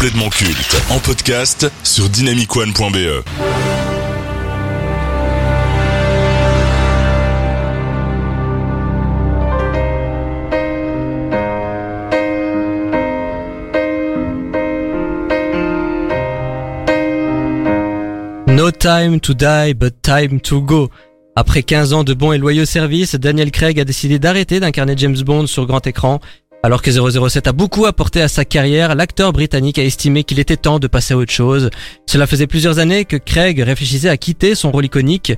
complètement culte en podcast sur dynamicone.be. No time to die, but time to go. Après 15 ans de bons et loyaux services, Daniel Craig a décidé d'arrêter d'incarner James Bond sur grand écran. Alors que 007 a beaucoup apporté à sa carrière, l'acteur britannique a estimé qu'il était temps de passer à autre chose. Cela faisait plusieurs années que Craig réfléchissait à quitter son rôle iconique.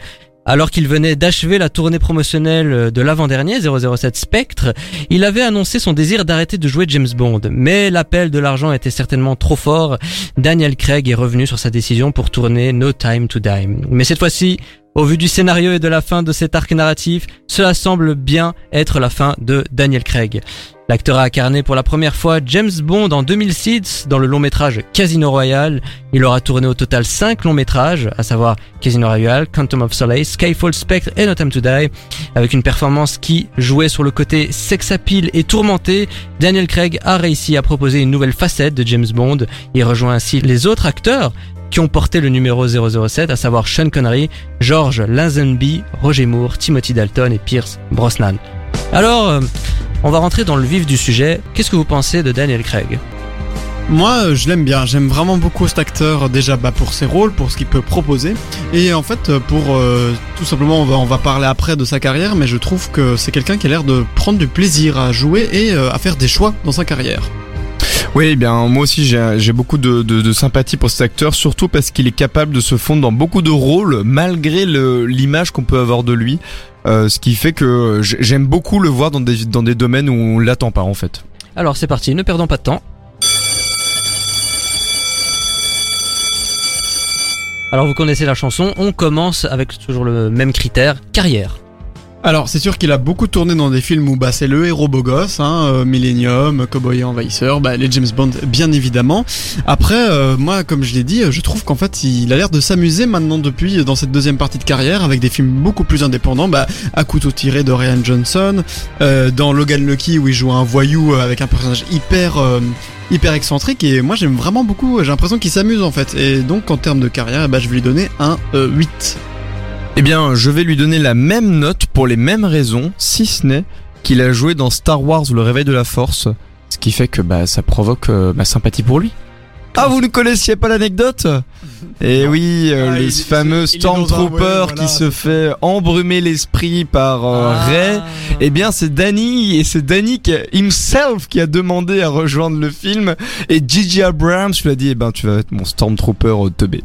Alors qu'il venait d'achever la tournée promotionnelle de l'avant-dernier 007 Spectre, il avait annoncé son désir d'arrêter de jouer James Bond. Mais l'appel de l'argent était certainement trop fort. Daniel Craig est revenu sur sa décision pour tourner No Time to Die. Mais cette fois-ci, au vu du scénario et de la fin de cet arc narratif, cela semble bien être la fin de Daniel Craig. L'acteur a incarné pour la première fois James Bond en 2006 dans le long métrage Casino Royale. Il aura tourné au total 5 longs métrages, à savoir Casino Royale, Quantum of Solace, Skyfall Spectre et No Time to Die. Avec une performance qui jouait sur le côté sex appeal et tourmenté, Daniel Craig a réussi à proposer une nouvelle facette de James Bond. Il rejoint ainsi les autres acteurs qui ont porté le numéro 007, à savoir Sean Connery, George Lazenby, Roger Moore, Timothy Dalton et Pierce Brosnan. Alors, euh, on va rentrer dans le vif du sujet. Qu'est-ce que vous pensez de Daniel Craig? Moi, euh, je l'aime bien. J'aime vraiment beaucoup cet acteur, euh, déjà bah, pour ses rôles, pour ce qu'il peut proposer. Et en fait, pour euh, tout simplement, on va, on va parler après de sa carrière, mais je trouve que c'est quelqu'un qui a l'air de prendre du plaisir à jouer et euh, à faire des choix dans sa carrière. Oui, eh bien moi aussi j'ai beaucoup de, de, de sympathie pour cet acteur, surtout parce qu'il est capable de se fondre dans beaucoup de rôles malgré le- l'image qu'on peut avoir de lui. Euh, ce qui fait que j'aime beaucoup le voir dans des, dans des domaines où on l'attend pas en fait. Alors c'est parti, ne perdons pas de temps. Alors vous connaissez la chanson, on commence avec toujours le même critère, carrière. Alors, c'est sûr qu'il a beaucoup tourné dans des films où bah, c'est le héros beau gosse, hein, euh, Millennium, Cowboy Envahisseur, bah, les James Bond, bien évidemment. Après, euh, moi, comme je l'ai dit, je trouve qu'en fait, il a l'air de s'amuser maintenant depuis dans cette deuxième partie de carrière avec des films beaucoup plus indépendants, bah, à couteau tiré de Ryan Johnson, euh, dans Logan Lucky où il joue un voyou avec un personnage hyper hyper excentrique et moi j'aime vraiment beaucoup, j'ai l'impression qu'il s'amuse en fait. Et donc en termes de carrière, bah, je vais lui donner un euh, 8. Eh bien, je vais lui donner la même note pour les mêmes raisons, si ce n'est qu'il a joué dans Star Wars Le Réveil de la Force, ce qui fait que bah, ça provoque euh, ma sympathie pour lui. Ah, vous ne connaissiez pas l'anecdote? Eh oui, euh, Ah, les il- fameux Stormtroopers voilà. qui se fait embrumer l'esprit par euh, Ah. Rey. Eh bien, c'est Danny et c'est Danny qui, himself qui a demandé à rejoindre le film. Et Gigi Abrams lui a dit, eh ben, tu vas être mon Stormtrooper euh, teubé.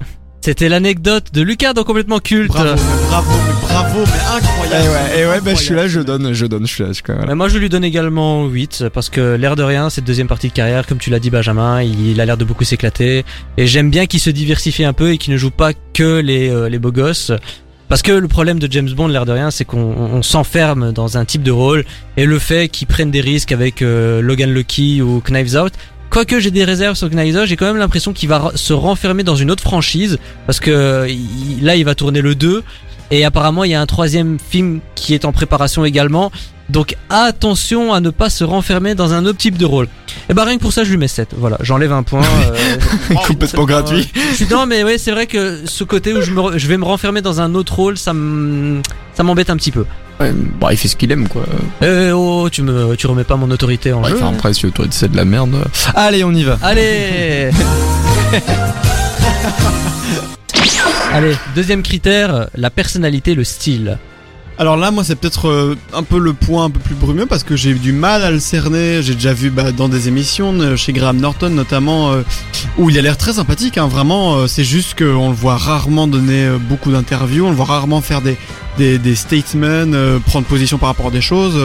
C'était l'anecdote de Lucas dans Complètement Culte. Bravo, mais bravo, mais bravo, mais incroyable. Eh ouais, eh ouais, bah, je suis là, je donne, je donne, je suis là, je suis quand même là. Mais moi je lui donne également 8 parce que l'air de rien cette deuxième partie de carrière comme tu l'as dit Benjamin il a l'air de beaucoup s'éclater et j'aime bien qu'il se diversifie un peu et qu'il ne joue pas que les, euh, les beaux gosses parce que le problème de James Bond l'air de rien c'est qu'on on s'enferme dans un type de rôle et le fait qu'il prenne des risques avec euh, Logan Lucky ou Knives Out Quoique j'ai des réserves sur Out, j'ai quand même l'impression qu'il va se renfermer dans une autre franchise parce que là il va tourner le 2 et apparemment il y a un troisième film qui est en préparation également donc attention à ne pas se renfermer dans un autre type de rôle. Et bah rien que pour ça je lui mets 7. Voilà, j'enlève un point. euh, Complètement gratuit. je suis non mais ouais c'est vrai que ce côté où je, me, je vais me renfermer dans un autre rôle ça m'embête un petit peu. Ouais, bah, il fait ce qu'il aime, quoi. Euh, oh tu me tu remets pas mon autorité en Ouais, jeu. enfin, après, si toi, c'est de la merde. Allez, on y va. Allez Allez, deuxième critère, la personnalité, le style. Alors là, moi, c'est peut-être euh, un peu le point un peu plus brumeux parce que j'ai eu du mal à le cerner. J'ai déjà vu bah, dans des émissions, euh, chez Graham Norton notamment, euh, où il a l'air très sympathique. Hein, vraiment, c'est juste qu'on le voit rarement donner beaucoup d'interviews, on le voit rarement faire des, des, des statements, prendre position par rapport à des choses.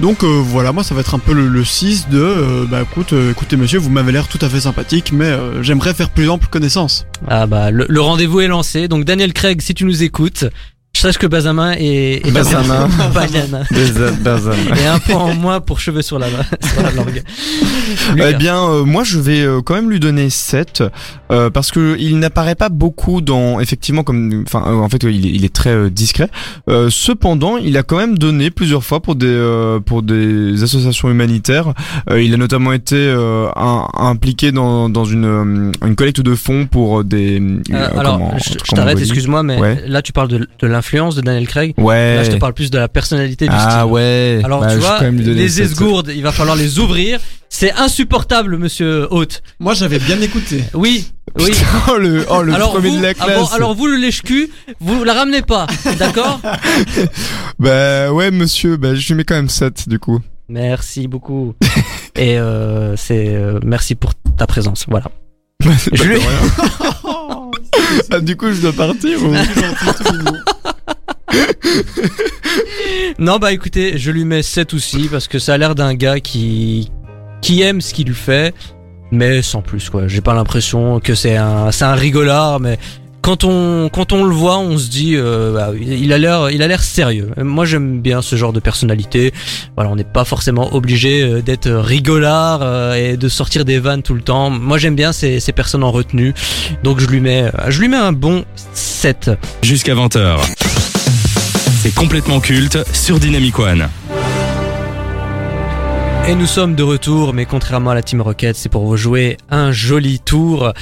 donc voilà, moi, ça va être un peu le, le 6 de, bah écoute, écoutez monsieur, vous m'avez l'air tout à fait sympathique, mais j'aimerais faire plus ample connaissance. Ah bah le, le rendez-vous est lancé. Donc Daniel Craig, si tu nous écoutes, Je sache que Benjamin est, est. Banana. Benjamin. Et un point en moins pour cheveux sur la, sur la langue. Eh bien, euh, moi, je vais euh, quand même lui donner 7 euh, parce que il n'apparaît pas beaucoup dans, effectivement, comme, enfin, euh, en fait, il est, il est très euh, discret. Euh, cependant, il a quand même donné plusieurs fois pour des euh, pour des associations humanitaires. Euh, il a notamment été euh, un- impliqué dans dans une une collecte de fonds pour des. Alors, comment- je, t'arrête, excuse-moi, mais Ouais. là tu parles de, de l'influence de Daniel Craig. Ouais. Là, je te parle plus de la personnalité du ah style. ouais. Alors, Bah, tu vois, les esgourdes, il va falloir les ouvrir. C'est insupportable, monsieur Haute. Moi, j'avais bien écouté. Oui, oui. oh le oh le alors, premier vous, de la ah classe. alors vous, le lèche-cul, vous la ramenez pas, d'accord Bah ouais monsieur, bah je lui mets quand même 7 du coup. Merci beaucoup. Et euh, c'est euh, merci pour ta présence. Voilà. Je lui- Ah, du coup je dois partir ou... Non, bah écoutez, je lui mets 7 aussi parce que ça a l'air d'un gars qui qui aime ce qu'il fait, mais sans plus quoi. J'ai pas l'impression que c'est un c'est un rigolard, mais quand on quand on le voit, on se dit euh, bah, il a l'air il a l'air sérieux. Moi j'aime bien ce genre de personnalité. Voilà, on n'est pas forcément obligé euh, d'être rigolard euh, et de sortir des vannes tout le temps. Moi j'aime bien ces ces personnes en retenue. Donc je lui mets je lui mets un bon 7. Jusqu'à 20h. C'est complètement culte sur Dynamic One. Et nous sommes de retour, mais contrairement à la Team Rocket, c'est pour vous jouer un joli tour.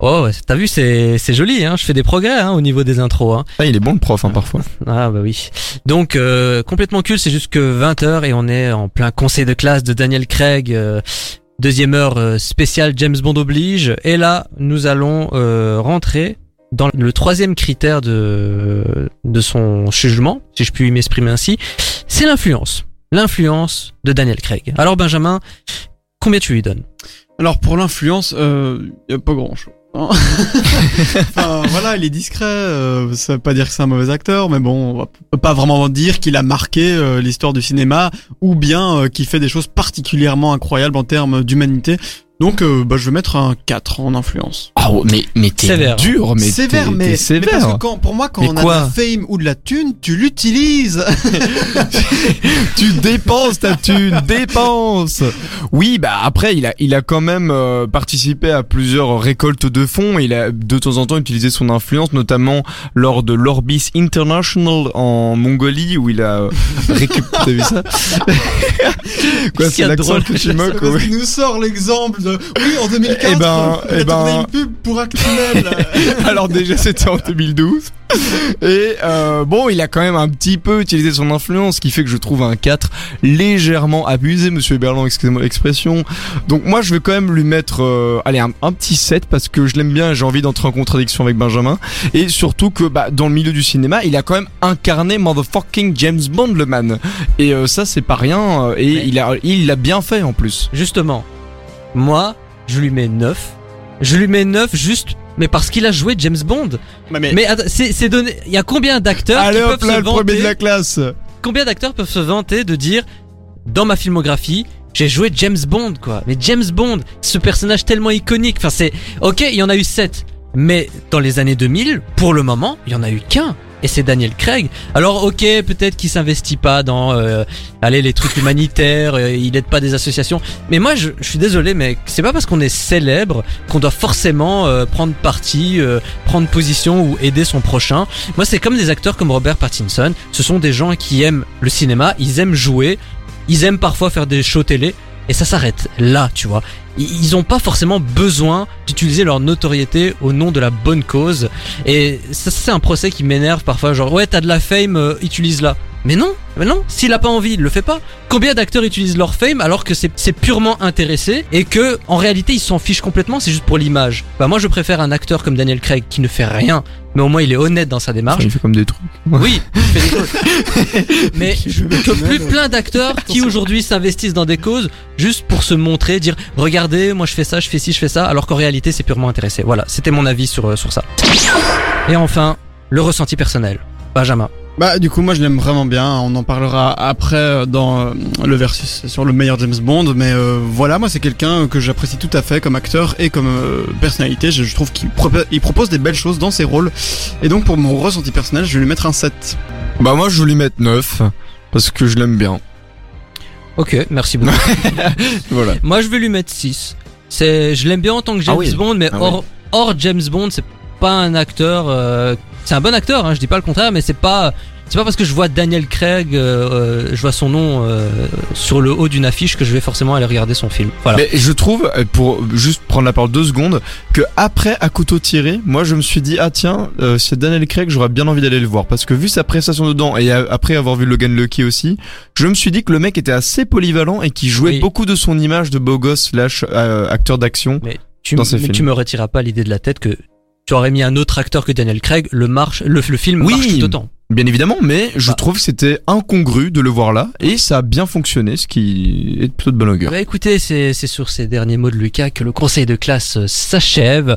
Oh, t'as vu, c'est c'est joli, hein. Je fais des progrès hein, au niveau des intros. Hein. Ah il est bon le prof hein, parfois. Ah bah oui. Donc euh, complètement cool, c'est jusque 20h et on est en plein conseil de classe de Daniel Craig. euh, deuxième heure euh, spéciale James Bond oblige. Et là, nous allons euh, rentrer dans le troisième critère de de son jugement, si je puis m'exprimer ainsi, c'est l'influence. L'influence de Daniel Craig. Alors Benjamin, combien tu lui donnes? Alors pour l'influence, euh, y a pas grand chose. enfin voilà, il est discret. Euh, ça veut pas dire que c'est un mauvais acteur, mais bon, on va- peut pas vraiment dire qu'il a marqué euh, l'histoire du cinéma ou bien euh, qu'il fait des choses particulièrement incroyables en termes d'humanité. Donc euh, bah, je vais mettre un 4 en influence. Ah mais mais t'es Sévère. dur mais sévère, t'es- mais, t'es mais sévère. parce que quand, pour moi, quand Mais on a quoi de la fame ou de la thune, tu l'utilises. tu dépenses ta thune, dépense. Oui, bah après il a il a quand même euh, participé à plusieurs récoltes de fonds, il a de temps en temps utilisé son influence notamment lors de l'Orbis International en Mongolie où il a euh, récupéré T'as vu ça Quoi, c'est l'accent drôle que tu moques ouais. nous sort l'exemple de oui en 2004 Eh ben, il a eh ben- tourné une pub pour Actimel. Alors déjà c'était en 2012 et euh, bon il a quand même un petit peu utilisé son influence ce qui fait que je trouve un 4 légèrement abusé monsieur Berland excusez-moi l'expression. Donc moi je vais quand même lui mettre euh, allez un, un petit 7 parce que je l'aime bien et j'ai envie d'entrer en contradiction avec Benjamin. Et surtout que bah, dans le milieu du cinéma il a quand même incarné motherfucking James Bond le man. Et euh, ça c'est pas rien et Mais- il a il l'a bien fait en plus. Justement, moi, je lui mets 9. Je lui mets 9 juste, mais parce qu'il a joué James Bond. mais, Mais attends, c'est donné. Il y a combien d'acteurs qui peuvent là se le premier de vanter la classe Combien d'acteurs peuvent se vanter de dire dans ma filmographie j'ai joué James Bond quoi. Mais James Bond, ce personnage tellement iconique. Enfin c'est ok, il y en a eu 7 mais dans les années 2000, pour le moment, il y en a eu qu'un. Et c'est Daniel Craig. Alors ok, peut-être qu'il s'investit pas dans, euh, les trucs humanitaires, euh, il aide pas des associations. Mais moi, je, je suis désolé, mais c'est pas parce qu'on est célèbre qu'on doit forcément euh, prendre parti, euh, prendre position ou aider son prochain. Moi, c'est comme des acteurs comme Robert Pattinson. Ce sont des gens qui aiment le cinéma, ils aiment jouer, ils aiment parfois faire des shows télé. Et ça s'arrête là, tu vois. Ils ils ont pas forcément besoin d'utiliser leur notoriété au nom de la bonne cause. Et ça, c'est un procès qui m'énerve parfois. Genre, ouais, t'as de la fame, euh, utilise-la. Mais non, mais non, s'il a pas envie, il le fait pas. Combien d'acteurs utilisent leur fame alors que c'est purement intéressé et que en réalité ils s'en fichent complètement, c'est juste pour l'image. Bah moi je préfère un acteur comme Daniel Craig qui ne fait rien, mais au moins il est honnête dans sa démarche. il fait comme des trucs Oui, il fait des choses. Mais que plus plein d'acteurs qui aujourd'hui s'investissent dans des causes juste pour se montrer, dire regardez, moi je fais ça, je fais ci, je fais ça, alors qu'en réalité c'est purement intéressé. Voilà, c'était mon avis sur, euh, sur ça. Et enfin, le ressenti personnel. Benjamin, Bah du coup moi je l'aime vraiment bien, on en parlera après euh, dans euh, le versus sur le meilleur James Bond, mais euh, voilà moi c'est quelqu'un que j'apprécie tout à fait comme acteur et comme euh, personnalité, je, je trouve qu'il propo- il propose des belles choses dans ses rôles, et donc pour mon ressenti personnel je vais lui mettre un 7. Bah moi je vais lui mettre 9 parce que je l'aime bien. Ok, merci beaucoup. Voilà. Moi, je vais lui mettre 6. C'est, je l'aime bien en tant que James Ah oui. Bond, mais Ah hors, hors James Bond, c'est pas un acteur. C'est un bon acteur, hein, je dis pas le contraire, mais c'est pas. C'est pas parce que je vois Daniel Craig, euh, euh, je vois son nom euh, sur le haut d'une affiche que je vais forcément aller regarder son film. Voilà. Mais je trouve, euh, pour juste prendre la parole deux secondes, que après à couteau tiré, moi je me suis dit ah tiens, euh, c'est Daniel Craig, j'aurais bien envie d'aller le voir parce que vu sa prestation dedans et après avoir vu Logan Lucky aussi, je me suis dit que le mec était assez polyvalent et qui jouait Oui. beaucoup de son image de beau gosse slash euh, acteur d'action. tu, dans ses mais films. tu me retireras pas l'idée de la tête que tu aurais mis un autre acteur que Daniel Craig, le marche, le, le film Oui. marche tout autant. Bien évidemment, mais je Bah. trouve que c'était incongru de le voir là et ça a bien fonctionné, ce qui est plutôt de bonne augure. Bah écoutez, c'est sur ces derniers mots de Lucas que le conseil de classe s'achève.